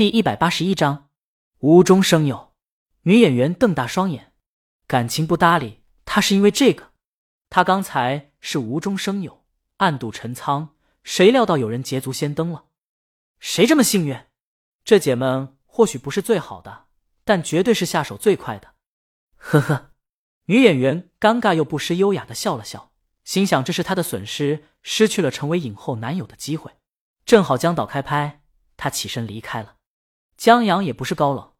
第一百八十一章，无中生有。女演员瞪大双眼，感情不搭理他是因为这个。他刚才是无中生有，暗度陈仓，谁料到有人捷足先登了？谁这么幸运？这姐们或许不是最好的，但绝对是下手最快的。呵呵，女演员尴尬又不失优雅的笑了笑，心想这是她的损失，失去了成为影后男友的机会。正好江导开拍，她起身离开了。江阳也不是高冷，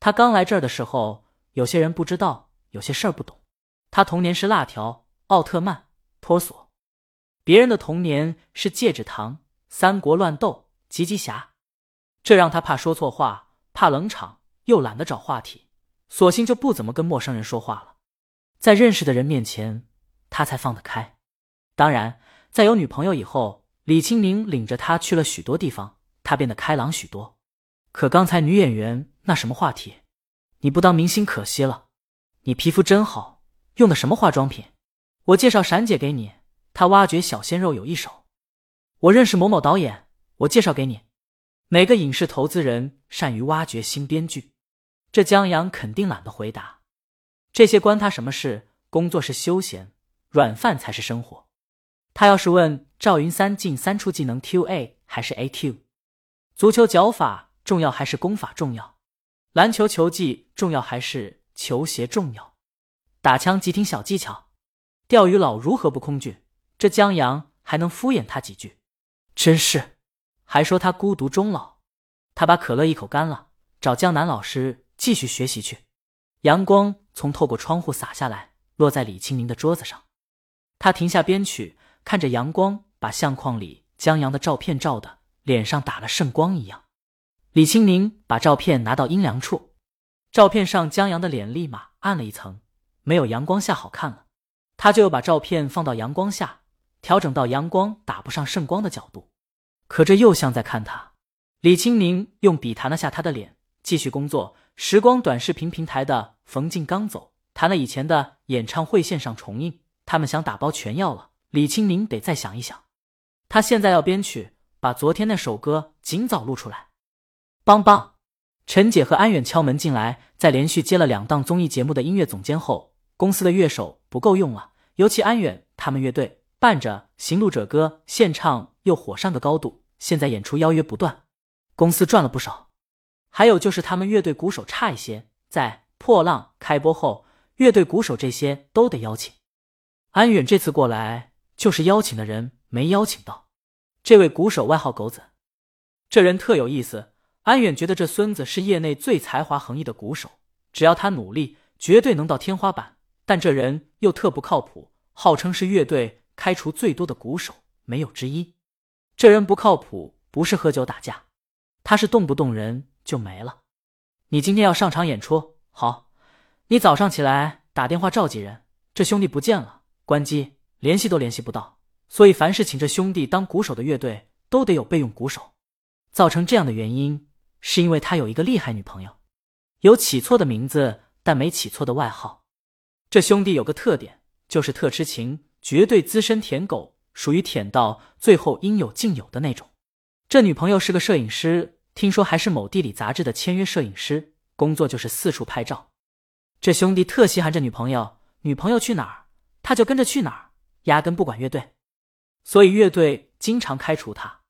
他刚来这儿的时候，有些人不知道，有些事儿不懂。他童年是辣条、奥特曼、托索，别人的童年是戒指糖、三国乱斗、吉吉侠，这让他怕说错话，怕冷场，又懒得找话题，索性就不怎么跟陌生人说话了。在认识的人面前，他才放得开。当然，在有女朋友以后，李青宁领着他去了许多地方，他变得开朗许多。可刚才女演员那什么话题？你不当明星可惜了。你皮肤真好，用的什么化妆品？我介绍闪姐给你，她挖掘小鲜肉有一手。我认识某某导演，我介绍给你。每个影视投资人善于挖掘新编剧，这江阳肯定懒得回答。这些关他什么事？工作是休闲，软饭才是生活。他要是问赵云三进三出技能 Q A 还是 A Q，足球脚法。重要还是功法重要？篮球球技重要还是球鞋重要？打枪急停小技巧？钓鱼佬如何不空军？这江阳还能敷衍他几句？真是，还说他孤独终老。他把可乐一口干了，找江南老师继续学习去。阳光从透过窗户洒下来，落在李清明的桌子上。他停下编曲，看着阳光把相框里江阳的照片照的脸上打了圣光一样。李青宁把照片拿到阴凉处，照片上江阳的脸立马暗了一层，没有阳光下好看了。他就又把照片放到阳光下，调整到阳光打不上圣光的角度。可这又像在看他。李青宁用笔弹了下他的脸，继续工作。时光短视频平台的冯静刚走，弹了以前的演唱会线上重映，他们想打包全要了。李青宁得再想一想，他现在要编曲，把昨天那首歌尽早录出来。邦邦，陈姐和安远敲门进来，在连续接了两档综艺节目的音乐总监后，公司的乐手不够用了，尤其安远他们乐队伴着《行路者歌》现唱又火上个高度，现在演出邀约不断，公司赚了不少。还有就是他们乐队鼓手差一些，在《破浪》开播后，乐队鼓手这些都得邀请。安远这次过来就是邀请的人没邀请到，这位鼓手外号狗子，这人特有意思。安远觉得这孙子是业内最才华横溢的鼓手，只要他努力，绝对能到天花板。但这人又特不靠谱，号称是乐队开除最多的鼓手，没有之一。这人不靠谱，不是喝酒打架，他是动不动人就没了。你今天要上场演出，好，你早上起来打电话召集人，这兄弟不见了，关机，联系都联系不到。所以凡是请这兄弟当鼓手的乐队，都得有备用鼓手。造成这样的原因。是因为他有一个厉害女朋友，有起错的名字，但没起错的外号。这兄弟有个特点，就是特痴情，绝对资深舔狗，属于舔到最后应有尽有的那种。这女朋友是个摄影师，听说还是某地理杂志的签约摄影师，工作就是四处拍照。这兄弟特稀罕这女朋友，女朋友去哪儿，他就跟着去哪儿，压根不管乐队，所以乐队经常开除他。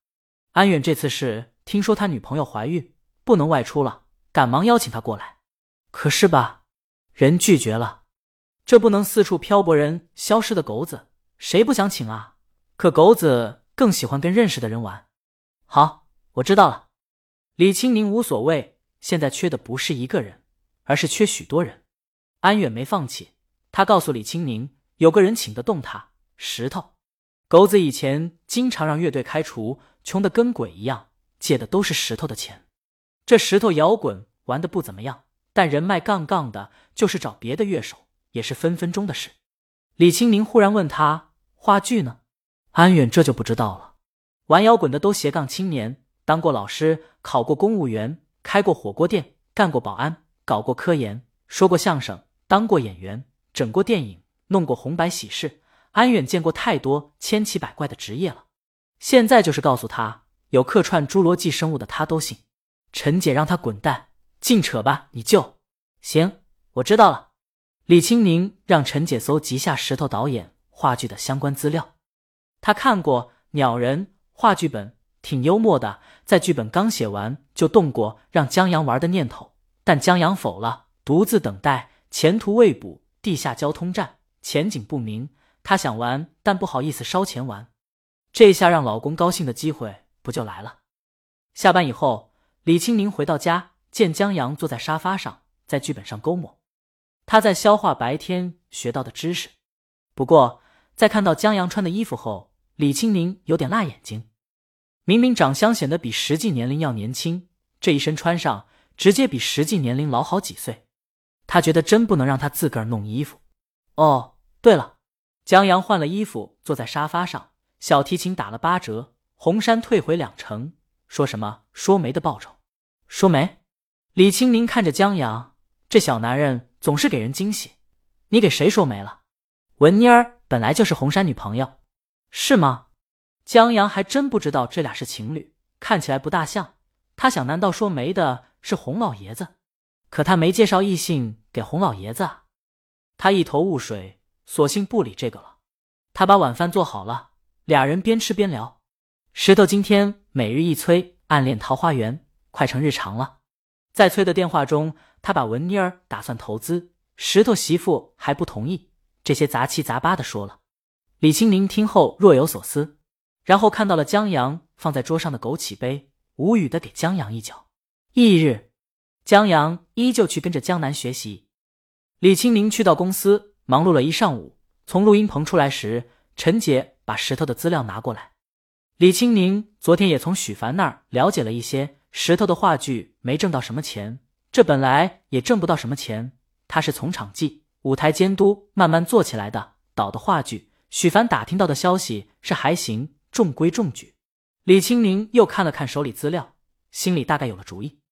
安远这次是听说他女朋友怀孕。不能外出了，赶忙邀请他过来，可是吧，人拒绝了。这不能四处漂泊，人消失的狗子，谁不想请啊？可狗子更喜欢跟认识的人玩。好，我知道了。李青宁无所谓，现在缺的不是一个人，而是缺许多人。安远没放弃，他告诉李青宁，有个人请得动他，石头。狗子以前经常让乐队开除，穷的跟鬼一样，借的都是石头的钱。这石头摇滚玩的不怎么样，但人脉杠杠的，就是找别的乐手也是分分钟的事。李青宁忽然问他：“话剧呢？”安远这就不知道了。玩摇滚的都斜杠青年，当过老师，考过公务员，开过火锅店，干过保安，搞过科研，说过相声，当过演员，整过电影，弄过红白喜事。安远见过太多千奇百怪的职业了，现在就是告诉他有客串侏罗纪生物的他都信。陈姐让他滚蛋，净扯吧，你就行。我知道了。李青宁让陈姐搜集下石头导演话剧的相关资料。他看过《鸟人》话剧本，挺幽默的。在剧本刚写完，就动过让江阳玩的念头，但江阳否了，独自等待，前途未卜。地下交通站前景不明，他想玩，但不好意思烧钱玩。这下让老公高兴的机会不就来了？下班以后，李青宁回到家，见江阳坐在沙发上，在剧本上勾抹。他在消化白天学到的知识。不过，在看到江阳穿的衣服后，李青宁有点辣眼睛。明明长相显得比实际年龄要年轻，这一身穿上，直接比实际年龄老好几岁。他觉得真不能让他自个儿弄衣服。哦，对了，江阳换了衣服，坐在沙发上，小提琴打了八折，红衫退回两成。说什么说媒的报酬？说媒？李青宁看着江阳，这小男人总是给人惊喜。你给谁说媒了？文妮儿本来就是红山女朋友，是吗？江阳还真不知道这俩是情侣，看起来不大像。他想，难道说媒的是洪老爷子？可他没介绍异性给洪老爷子啊，他一头雾水，索性不理这个了。他把晚饭做好了，俩人边吃边聊。石头今天每日一催暗恋桃花源，快成日常了。在催的电话中，他把文妮儿打算投资，石头媳妇还不同意，这些杂七杂八的说了。李青宁听后若有所思，然后看到了江阳放在桌上的枸杞杯，无语的给江阳一脚。翌日。江阳依旧去跟着江南学习。李青宁去到公司，忙碌了一上午。从录音棚出来时，陈杰把石头的资料拿过来。李青宁昨天也从许凡那儿了解了一些，石头的话剧没挣到什么钱，这本来也挣不到什么钱。他是从场记、舞台监督慢慢做起来的，导的话剧。许凡打听到的消息是还行，中规中矩。李青宁又看了看手里资料，心里大概有了主意。